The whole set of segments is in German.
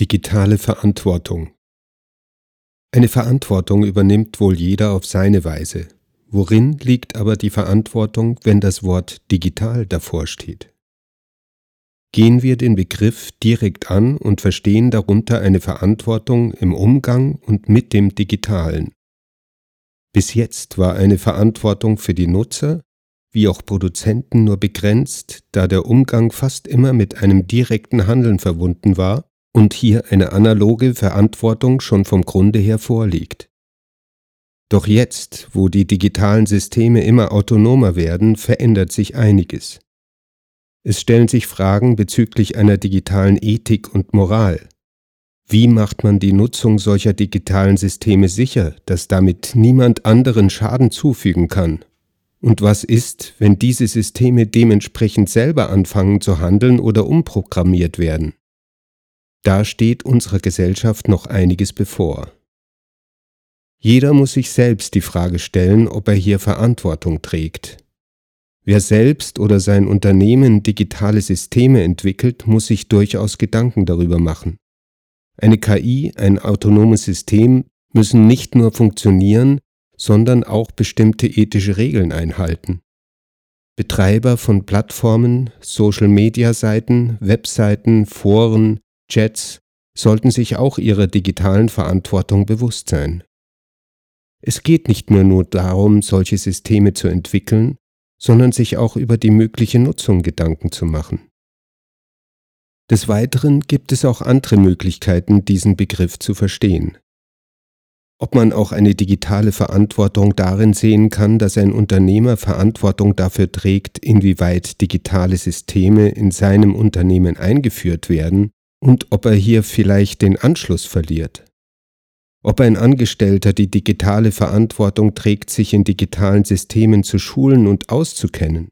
Digitale Verantwortung Eine Verantwortung übernimmt wohl jeder auf seine Weise. Worin liegt aber die Verantwortung, wenn das Wort digital davor steht? Gehen wir den Begriff direkt an und verstehen darunter eine Verantwortung im Umgang und mit dem Digitalen. Bis jetzt war eine Verantwortung für die Nutzer wie auch Produzenten nur begrenzt, da der Umgang fast immer mit einem direkten Handeln verbunden war und hier eine analoge Verantwortung schon vom Grunde her vorliegt. Doch jetzt, wo die digitalen Systeme immer autonomer werden, verändert sich einiges. Es stellen sich Fragen bezüglich einer digitalen Ethik und Moral. Wie macht man die Nutzung solcher digitalen Systeme sicher, dass damit niemand anderen Schaden zufügen kann und was ist, wenn diese Systeme dementsprechend selber anfangen zu handeln oder umprogrammiert werden? Da steht unserer Gesellschaft noch einiges bevor. Jeder muss sich selbst die Frage stellen, ob er hier Verantwortung trägt. Wer selbst oder sein Unternehmen digitale Systeme entwickelt, muss sich durchaus Gedanken darüber machen. Eine KI, ein autonomes System müssen nicht nur funktionieren, sondern auch bestimmte ethische Regeln einhalten. Betreiber von Plattformen, Social-Media-Seiten, Webseiten, Foren, Chats sollten sich auch ihrer digitalen Verantwortung bewusst sein. Es geht nicht mehr nur darum, solche Systeme zu entwickeln, sondern sich auch über die mögliche Nutzung Gedanken zu machen. Des Weiteren gibt es auch andere Möglichkeiten, diesen Begriff zu verstehen ob man auch eine digitale Verantwortung darin sehen kann, dass ein Unternehmer Verantwortung dafür trägt, inwieweit digitale Systeme in seinem Unternehmen eingeführt werden und ob er hier vielleicht den Anschluss verliert. Ob ein Angestellter die digitale Verantwortung trägt, sich in digitalen Systemen zu schulen und auszukennen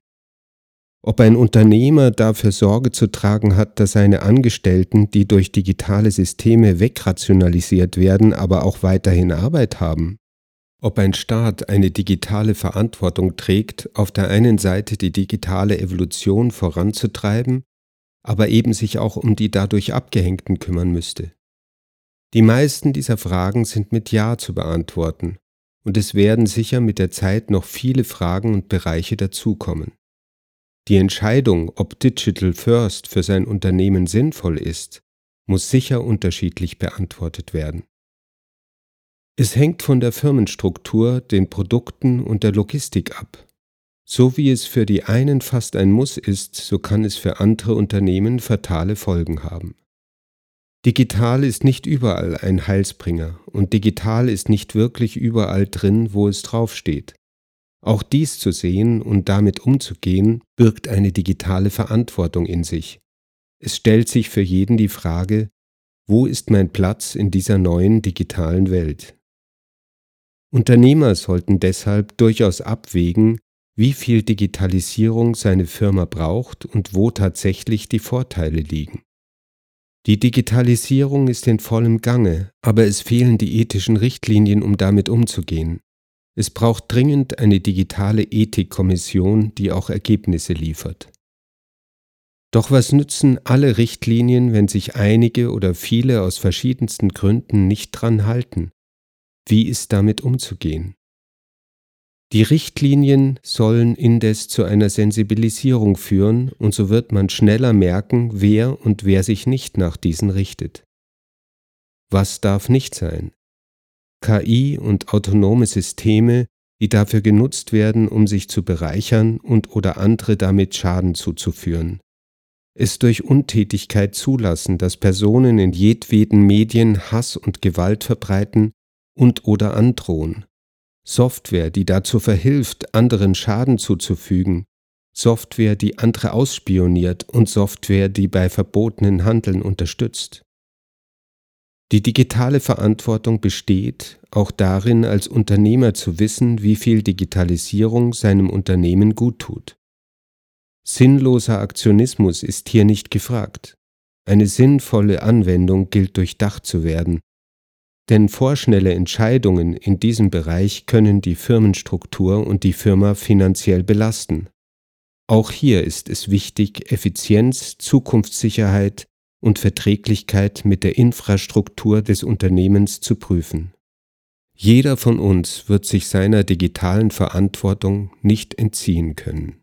ob ein Unternehmer dafür Sorge zu tragen hat, dass seine Angestellten, die durch digitale Systeme wegrationalisiert werden, aber auch weiterhin Arbeit haben. Ob ein Staat eine digitale Verantwortung trägt, auf der einen Seite die digitale Evolution voranzutreiben, aber eben sich auch um die dadurch Abgehängten kümmern müsste. Die meisten dieser Fragen sind mit Ja zu beantworten, und es werden sicher mit der Zeit noch viele Fragen und Bereiche dazukommen. Die Entscheidung, ob Digital First für sein Unternehmen sinnvoll ist, muss sicher unterschiedlich beantwortet werden. Es hängt von der Firmenstruktur, den Produkten und der Logistik ab. So wie es für die einen fast ein Muss ist, so kann es für andere Unternehmen fatale Folgen haben. Digital ist nicht überall ein Heilsbringer und digital ist nicht wirklich überall drin, wo es draufsteht. Auch dies zu sehen und damit umzugehen, birgt eine digitale Verantwortung in sich. Es stellt sich für jeden die Frage, wo ist mein Platz in dieser neuen digitalen Welt? Unternehmer sollten deshalb durchaus abwägen, wie viel Digitalisierung seine Firma braucht und wo tatsächlich die Vorteile liegen. Die Digitalisierung ist in vollem Gange, aber es fehlen die ethischen Richtlinien, um damit umzugehen. Es braucht dringend eine digitale Ethikkommission, die auch Ergebnisse liefert. Doch was nützen alle Richtlinien, wenn sich einige oder viele aus verschiedensten Gründen nicht dran halten? Wie ist damit umzugehen? Die Richtlinien sollen indes zu einer Sensibilisierung führen, und so wird man schneller merken, wer und wer sich nicht nach diesen richtet. Was darf nicht sein? KI und autonome Systeme, die dafür genutzt werden, um sich zu bereichern und oder andere damit Schaden zuzuführen. Es durch Untätigkeit zulassen, dass Personen in jedweden Medien Hass und Gewalt verbreiten und oder androhen. Software, die dazu verhilft, anderen Schaden zuzufügen. Software, die andere ausspioniert und Software, die bei verbotenen Handeln unterstützt. Die digitale Verantwortung besteht auch darin, als Unternehmer zu wissen, wie viel Digitalisierung seinem Unternehmen guttut. Sinnloser Aktionismus ist hier nicht gefragt. Eine sinnvolle Anwendung gilt durchdacht zu werden, denn vorschnelle Entscheidungen in diesem Bereich können die Firmenstruktur und die Firma finanziell belasten. Auch hier ist es wichtig, Effizienz, Zukunftssicherheit, und Verträglichkeit mit der Infrastruktur des Unternehmens zu prüfen. Jeder von uns wird sich seiner digitalen Verantwortung nicht entziehen können.